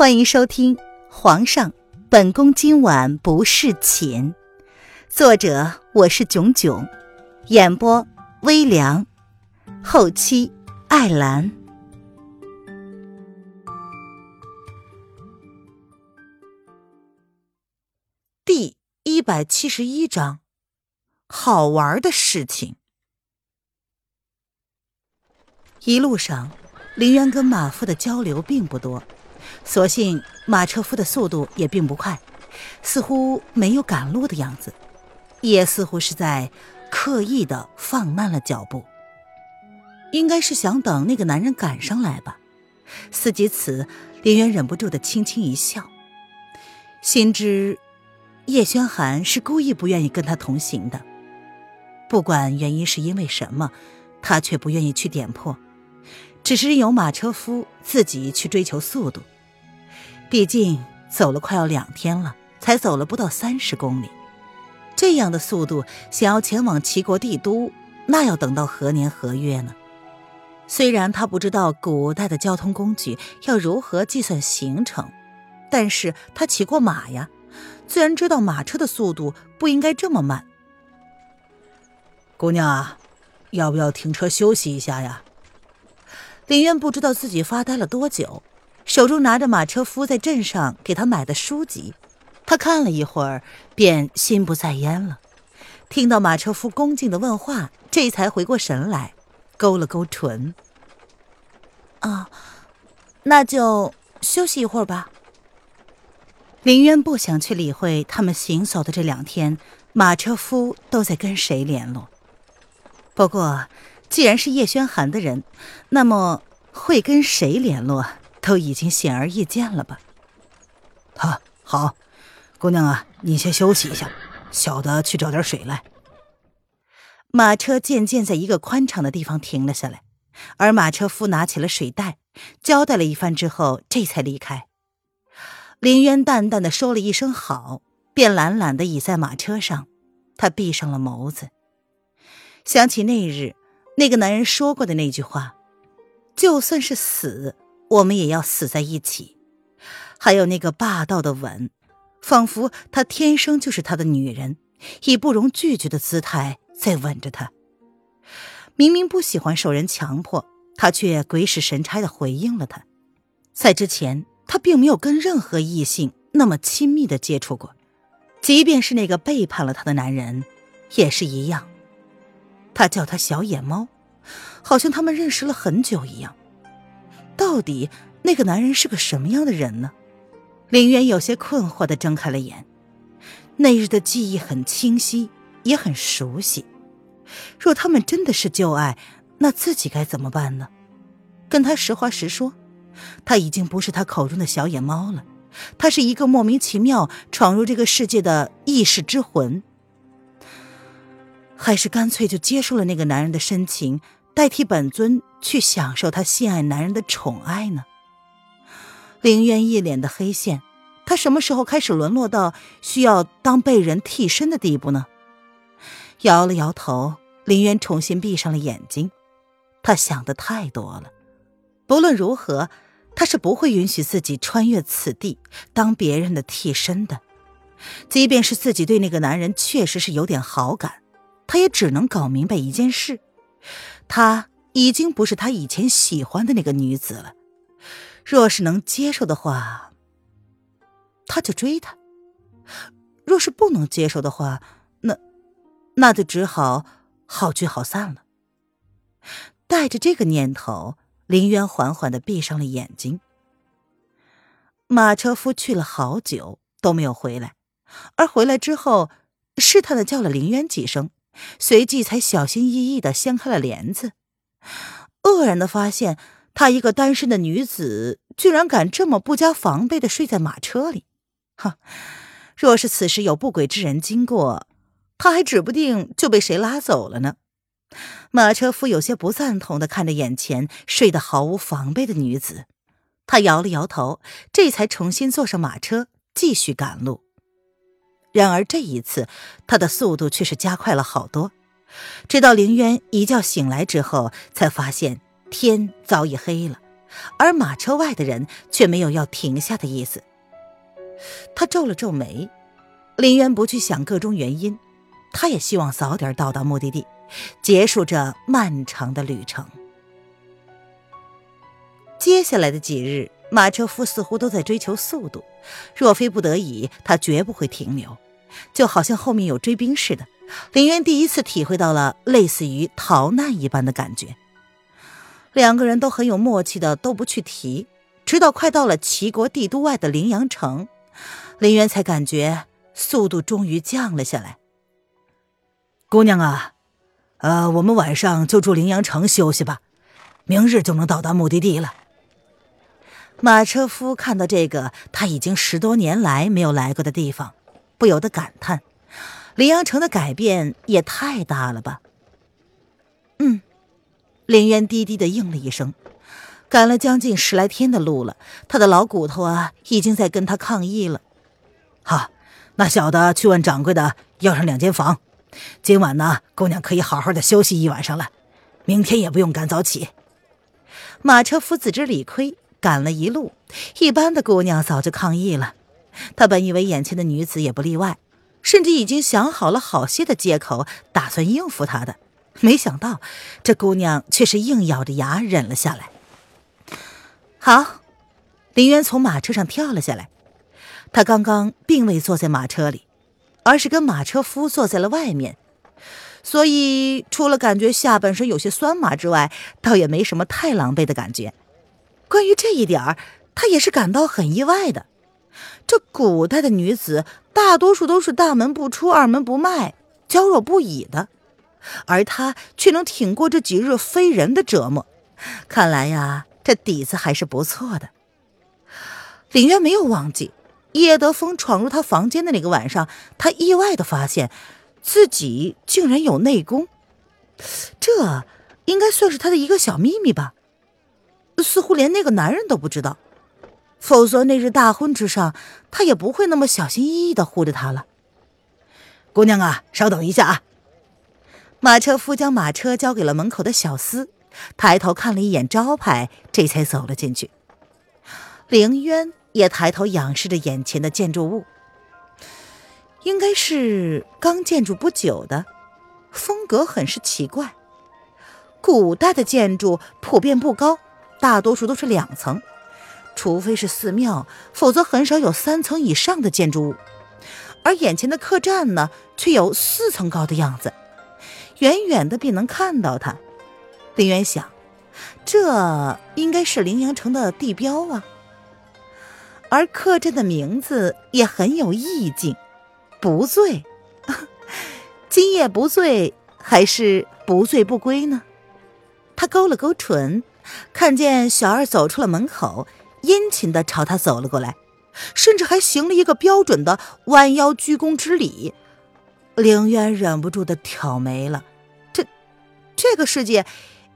欢迎收听《皇上，本宫今晚不侍寝》，作者我是囧囧，演播微凉，后期艾兰。第一百七十一章，好玩的事情。一路上，林渊跟马夫的交流并不多。所幸马车夫的速度也并不快，似乎没有赶路的样子，也似乎是在刻意的放慢了脚步。应该是想等那个男人赶上来吧。思及此，林渊忍不住的轻轻一笑，心知叶轩寒是故意不愿意跟他同行的。不管原因是因为什么，他却不愿意去点破，只是由马车夫自己去追求速度。毕竟走了快要两天了，才走了不到三十公里，这样的速度，想要前往齐国帝都，那要等到何年何月呢？虽然他不知道古代的交通工具要如何计算行程，但是他骑过马呀，自然知道马车的速度不应该这么慢。姑娘啊，要不要停车休息一下呀？林渊不知道自己发呆了多久。手中拿着马车夫在镇上给他买的书籍，他看了一会儿，便心不在焉了。听到马车夫恭敬的问话，这才回过神来，勾了勾唇：“啊，那就休息一会儿吧。”林渊不想去理会他们行走的这两天，马车夫都在跟谁联络。不过，既然是叶轩寒的人，那么会跟谁联络？都已经显而易见了吧？啊，好，姑娘啊，你先休息一下，小的去找点水来。马车渐渐在一个宽敞的地方停了下来，而马车夫拿起了水袋，交代了一番之后，这才离开。林渊淡淡的说了一声好，便懒懒的倚在马车上，他闭上了眸子，想起那日那个男人说过的那句话：就算是死。我们也要死在一起。还有那个霸道的吻，仿佛他天生就是他的女人，以不容拒绝的姿态在吻着他。明明不喜欢受人强迫，他却鬼使神差的回应了他。在之前，他并没有跟任何异性那么亲密的接触过，即便是那个背叛了他的男人，也是一样。他叫他小野猫，好像他们认识了很久一样。到底那个男人是个什么样的人呢？林渊有些困惑的睁开了眼，那日的记忆很清晰，也很熟悉。若他们真的是旧爱，那自己该怎么办呢？跟他实话实说，他已经不是他口中的小野猫了，他是一个莫名其妙闯入这个世界的异世之魂。还是干脆就接受了那个男人的深情。代替本尊去享受他心爱男人的宠爱呢？凌渊一脸的黑线，他什么时候开始沦落到需要当被人替身的地步呢？摇了摇头，凌渊重新闭上了眼睛。他想的太多了，不论如何，他是不会允许自己穿越此地当别人的替身的。即便是自己对那个男人确实是有点好感，他也只能搞明白一件事。他已经不是他以前喜欢的那个女子了。若是能接受的话，他就追她；若是不能接受的话，那那就只好好聚好散了。带着这个念头，林渊缓缓的闭上了眼睛。马车夫去了好久都没有回来，而回来之后，试探的叫了林渊几声。随即才小心翼翼的掀开了帘子，愕然的发现，她一个单身的女子，居然敢这么不加防备的睡在马车里。哼，若是此时有不轨之人经过，她还指不定就被谁拉走了呢。马车夫有些不赞同的看着眼前睡得毫无防备的女子，他摇了摇头，这才重新坐上马车，继续赶路。然而这一次，他的速度却是加快了好多。直到凌渊一觉醒来之后，才发现天早已黑了，而马车外的人却没有要停下的意思。他皱了皱眉，林渊不去想各种原因，他也希望早点到达目的地，结束这漫长的旅程。接下来的几日，马车夫似乎都在追求速度，若非不得已，他绝不会停留，就好像后面有追兵似的。林渊第一次体会到了类似于逃难一般的感觉。两个人都很有默契的都不去提，直到快到了齐国帝都外的陵阳城，林渊才感觉速度终于降了下来。姑娘啊，呃，我们晚上就住陵阳城休息吧，明日就能到达目的地了。马车夫看到这个他已经十多年来没有来过的地方，不由得感叹：陵阳城的改变也太大了吧。嗯。林渊低低的应了一声，赶了将近十来天的路了，他的老骨头啊，已经在跟他抗议了。好，那小的去问掌柜的要上两间房，今晚呢，姑娘可以好好的休息一晚上了，明天也不用赶早起。马车夫自知理亏，赶了一路，一般的姑娘早就抗议了。他本以为眼前的女子也不例外，甚至已经想好了好些的借口，打算应付他的。没想到，这姑娘却是硬咬着牙忍了下来。好，林渊从马车上跳了下来。他刚刚并未坐在马车里，而是跟马车夫坐在了外面，所以除了感觉下半身有些酸麻之外，倒也没什么太狼狈的感觉。关于这一点儿他也是感到很意外的。这古代的女子大多数都是大门不出、二门不迈、娇弱不已的。而她却能挺过这几日非人的折磨，看来呀，这底子还是不错的。林渊没有忘记叶德风闯入他房间的那个晚上，他意外的发现自己竟然有内功，这应该算是他的一个小秘密吧？似乎连那个男人都不知道，否则那日大婚之上，他也不会那么小心翼翼的护着他了。姑娘啊，稍等一下啊。马车夫将马车交给了门口的小厮，抬头看了一眼招牌，这才走了进去。凌渊也抬头仰视着眼前的建筑物，应该是刚建筑不久的，风格很是奇怪。古代的建筑普遍不高，大多数都是两层，除非是寺庙，否则很少有三层以上的建筑物。而眼前的客栈呢，却有四层高的样子。远远的便能看到它，林渊想，这应该是凌阳城的地标啊。而客栈的名字也很有意境，不醉，今夜不醉还是不醉不归呢？他勾了勾唇，看见小二走出了门口，殷勤的朝他走了过来，甚至还行了一个标准的弯腰鞠躬之礼。凌渊忍不住的挑眉了。这这个世界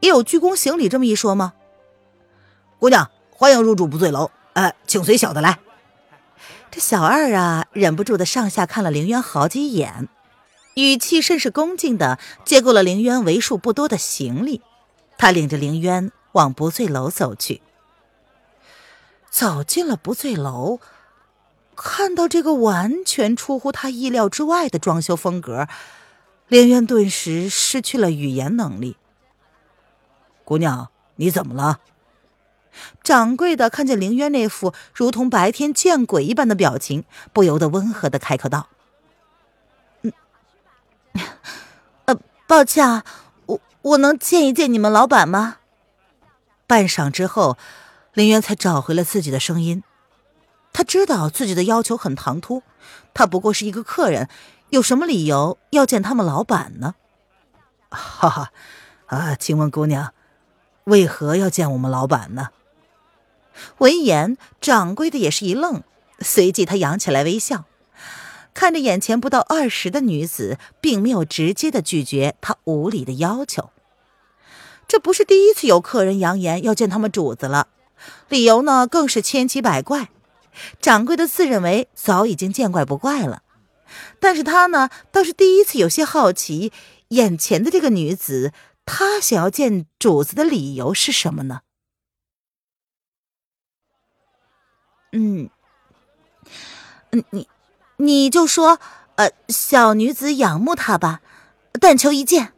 也有鞠躬行礼这么一说吗？姑娘，欢迎入住不醉楼。呃，请随小的来。这小二啊，忍不住的上下看了凌渊好几眼，语气甚是恭敬的接过了凌渊为数不多的行李。他领着凌渊往不醉楼走去。走进了不醉楼，看到这个完全出乎他意料之外的装修风格。凌渊顿时失去了语言能力。姑娘，你怎么了？掌柜的看见凌渊那副如同白天见鬼一般的表情，不由得温和的开口道：“嗯，呃，抱歉啊，我我能见一见你们老板吗？”半晌之后，林渊才找回了自己的声音。他知道自己的要求很唐突，他不过是一个客人。有什么理由要见他们老板呢？哈哈，啊，请问姑娘，为何要见我们老板呢？闻言，掌柜的也是一愣，随即他扬起来微笑，看着眼前不到二十的女子，并没有直接的拒绝他无理的要求。这不是第一次有客人扬言要见他们主子了，理由呢更是千奇百怪。掌柜的自认为早已经见怪不怪了。但是他呢，倒是第一次有些好奇，眼前的这个女子，她想要见主子的理由是什么呢？嗯，嗯，你你就说，呃，小女子仰慕他吧，但求一见。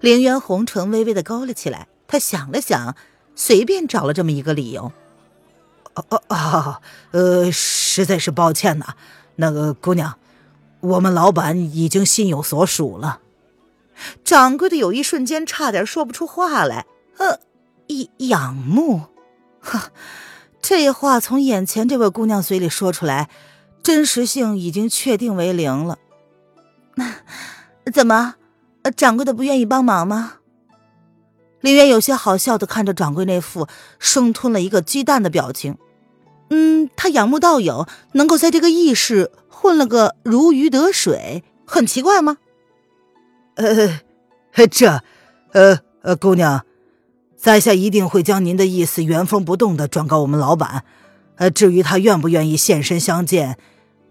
凌渊红唇微微的勾了起来，他想了想，随便找了这么一个理由。哦哦哦，呃，实在是抱歉呐，那个姑娘，我们老板已经心有所属了。掌柜的有一瞬间差点说不出话来。呃，仰慕，呵，这话从眼前这位姑娘嘴里说出来，真实性已经确定为零了。那怎么，掌柜的不愿意帮忙吗？林渊有些好笑的看着掌柜那副生吞了一个鸡蛋的表情。嗯，他仰慕道友能够在这个异世混了个如鱼得水，很奇怪吗？呃，这，呃呃，姑娘，在下一定会将您的意思原封不动的转告我们老板。呃，至于他愿不愿意现身相见，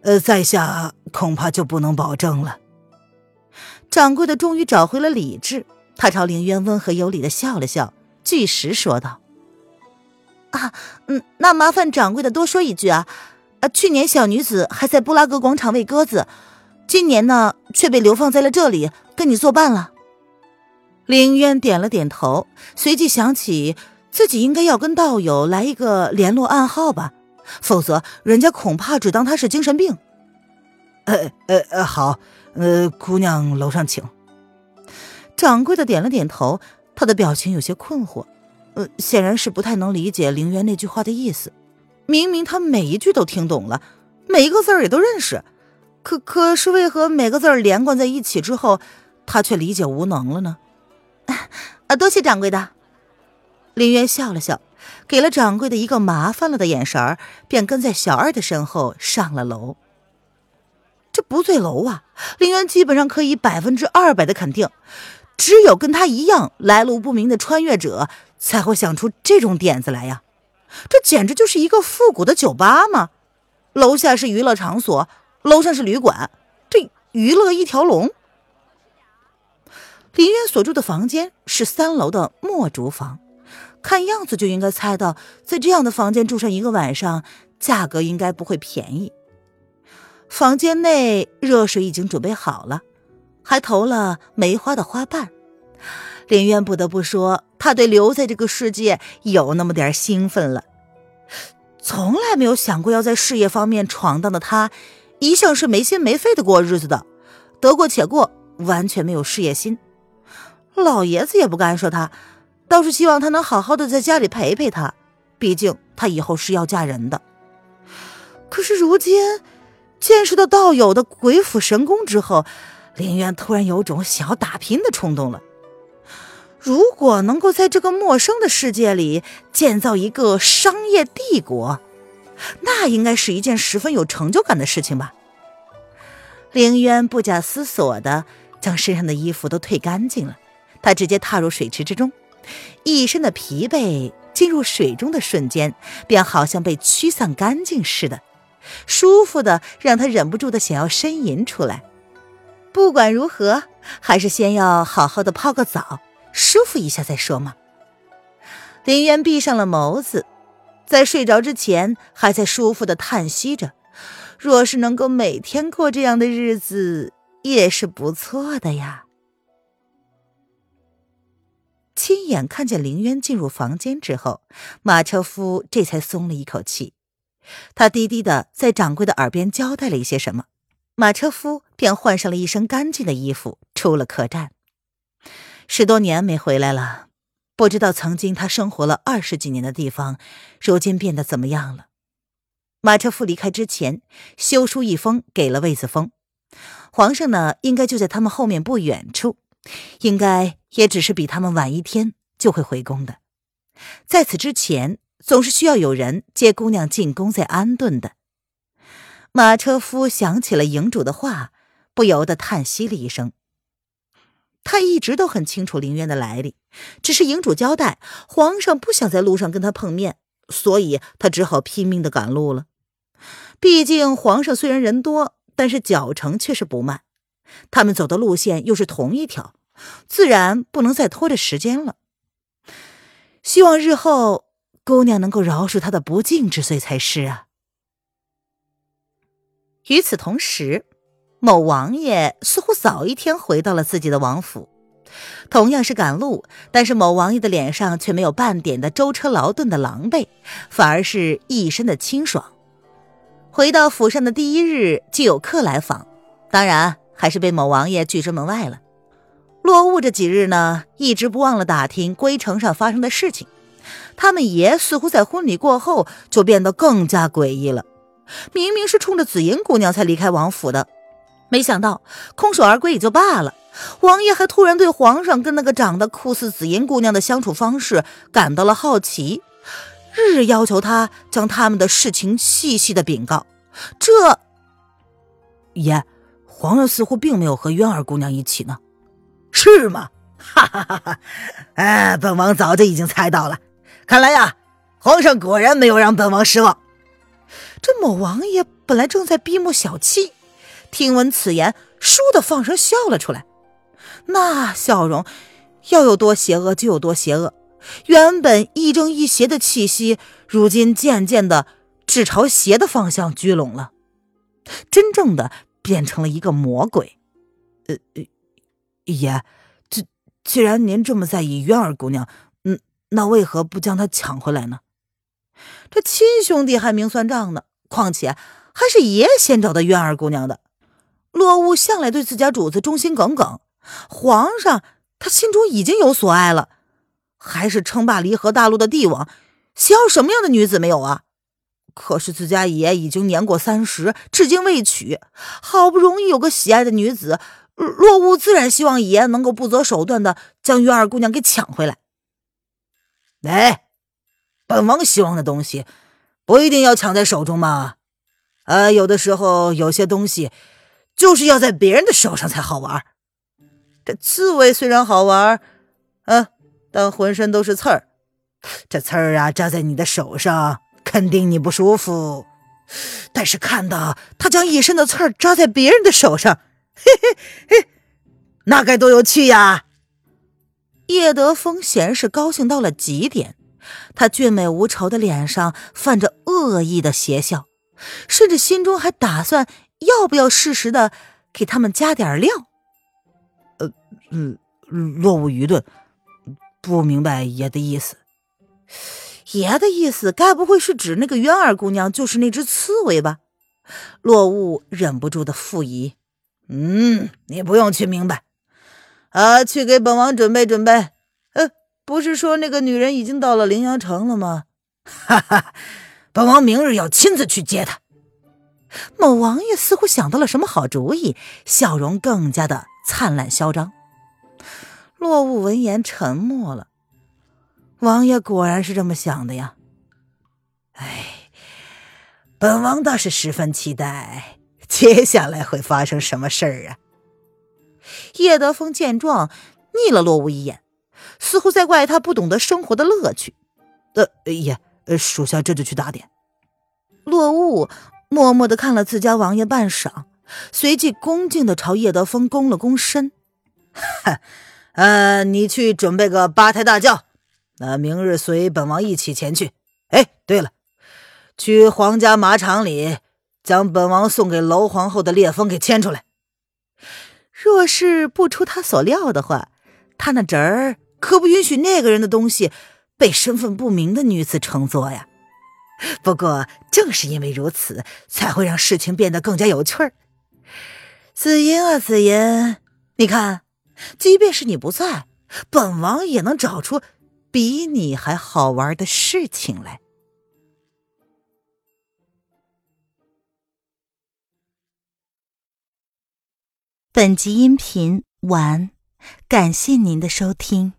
呃，在下恐怕就不能保证了。掌柜的终于找回了理智，他朝凌渊温和有礼的笑了笑，据实说道：“啊，嗯，那麻烦掌柜的多说一句啊，啊，去年小女子还在布拉格广场喂鸽子，今年呢却被流放在了这里。”跟你作伴了，凌渊点了点头，随即想起自己应该要跟道友来一个联络暗号吧，否则人家恐怕只当他是精神病。呃呃呃，好，呃，姑娘楼上请。掌柜的点了点头，他的表情有些困惑，呃，显然是不太能理解凌渊那句话的意思。明明他每一句都听懂了，每一个字儿也都认识，可可是为何每个字儿连贯在一起之后？他却理解无能了呢，啊，多谢掌柜的。林渊笑了笑，给了掌柜的一个麻烦了的眼神儿，便跟在小二的身后上了楼。这不醉楼啊！林渊基本上可以百分之二百的肯定，只有跟他一样来路不明的穿越者才会想出这种点子来呀！这简直就是一个复古的酒吧嘛！楼下是娱乐场所，楼上是旅馆，这娱乐一条龙。林渊所住的房间是三楼的墨竹房，看样子就应该猜到，在这样的房间住上一个晚上，价格应该不会便宜。房间内热水已经准备好了，还投了梅花的花瓣。林渊不得不说，他对留在这个世界有那么点兴奋了。从来没有想过要在事业方面闯荡的他，一向是没心没肺的过日子的，得过且过，完全没有事业心。老爷子也不干涉他，倒是希望他能好好的在家里陪陪他。毕竟他以后是要嫁人的。可是如今见识到道友的鬼斧神工之后，林渊突然有种想要打拼的冲动了。如果能够在这个陌生的世界里建造一个商业帝国，那应该是一件十分有成就感的事情吧。林渊不假思索的将身上的衣服都褪干净了。他直接踏入水池之中，一身的疲惫进入水中的瞬间，便好像被驱散干净似的，舒服的让他忍不住的想要呻吟出来。不管如何，还是先要好好的泡个澡，舒服一下再说嘛。林渊闭上了眸子，在睡着之前还在舒服的叹息着，若是能够每天过这样的日子，也是不错的呀。亲眼看见林渊进入房间之后，马车夫这才松了一口气。他低低的在掌柜的耳边交代了一些什么，马车夫便换上了一身干净的衣服，出了客栈。十多年没回来了，不知道曾经他生活了二十几年的地方，如今变得怎么样了。马车夫离开之前，修书一封给了魏子峰。皇上呢，应该就在他们后面不远处。应该也只是比他们晚一天就会回宫的，在此之前，总是需要有人接姑娘进宫再安顿的。马车夫想起了营主的话，不由得叹息了一声。他一直都很清楚林渊的来历，只是营主交代皇上不想在路上跟他碰面，所以他只好拼命的赶路了。毕竟皇上虽然人多，但是脚程却是不慢，他们走的路线又是同一条。自然不能再拖着时间了。希望日后姑娘能够饶恕他的不敬之罪才是啊。与此同时，某王爷似乎早一天回到了自己的王府，同样是赶路，但是某王爷的脸上却没有半点的舟车劳顿的狼狈，反而是一身的清爽。回到府上的第一日，就有客来访，当然还是被某王爷拒之门外了。落雾这几日呢，一直不忘了打听归城上发生的事情。他们爷似乎在婚礼过后就变得更加诡异了。明明是冲着紫银姑娘才离开王府的，没想到空手而归也就罢了。王爷还突然对皇上跟那个长得酷似紫银姑娘的相处方式感到了好奇，日日要求他将他们的事情细细的禀告。这爷，皇上似乎并没有和渊儿姑娘一起呢，是吗？哈哈哈哈！哎，本王早就已经猜到了，看来呀，皇上果然没有让本王失望。这某王爷本来正在闭目小憩，听闻此言，倏地放声笑了出来。那笑容要有多邪恶就有多邪恶，原本亦正亦邪的气息，如今渐渐的只朝邪的方向聚拢了，真正的变成了一个魔鬼。呃呃，爷，既既然您这么在意渊儿姑娘，嗯，那为何不将她抢回来呢？这亲兄弟还明算账呢，况且还是爷先找的渊儿姑娘的。洛雾向来对自家主子忠心耿耿，皇上他心中已经有所爱了，还是称霸离合大陆的帝王，想要什么样的女子没有啊？可是自家爷已经年过三十，至今未娶，好不容易有个喜爱的女子，洛雾自然希望爷能够不择手段的将渊儿姑娘给抢回来。来。本王希望的东西，不一定要抢在手中嘛。呃，有的时候有些东西，就是要在别人的手上才好玩。这刺猬虽然好玩，嗯，但浑身都是刺儿。这刺儿啊，扎在你的手上，肯定你不舒服。但是看到他将一身的刺儿扎在别人的手上，嘿嘿嘿，那该多有趣呀！叶德风显然是高兴到了极点。他俊美无愁的脸上泛着恶意的邪笑，甚至心中还打算要不要适时的给他们加点料。呃，嗯，落伍愚钝，不明白爷的意思。爷的意思，该不会是指那个渊儿姑娘就是那只刺猬吧？落雾忍不住的附议。嗯，你不用去明白，啊，去给本王准备准备。不是说那个女人已经到了凌阳城了吗？哈哈，本王明日要亲自去接她。某王爷似乎想到了什么好主意，笑容更加的灿烂嚣张。落雾闻言沉默了。王爷果然是这么想的呀。哎，本王倒是十分期待接下来会发生什么事儿啊！叶德风见状，睨了落雾一眼。似乎在怪他不懂得生活的乐趣。呃，爷，呃，属下这就去打点。落雾默默的看了自家王爷半晌，随即恭敬的朝叶德风躬了躬身。呃，你去准备个八抬大轿，那明日随本王一起前去。哎，对了，去皇家马场里将本王送给娄皇后的烈风给牵出来。若是不出他所料的话，他那侄儿。可不允许那个人的东西被身份不明的女子乘坐呀！不过正是因为如此，才会让事情变得更加有趣儿。紫银啊，紫银，你看，即便是你不在，本王也能找出比你还好玩的事情来。本集音频完，感谢您的收听。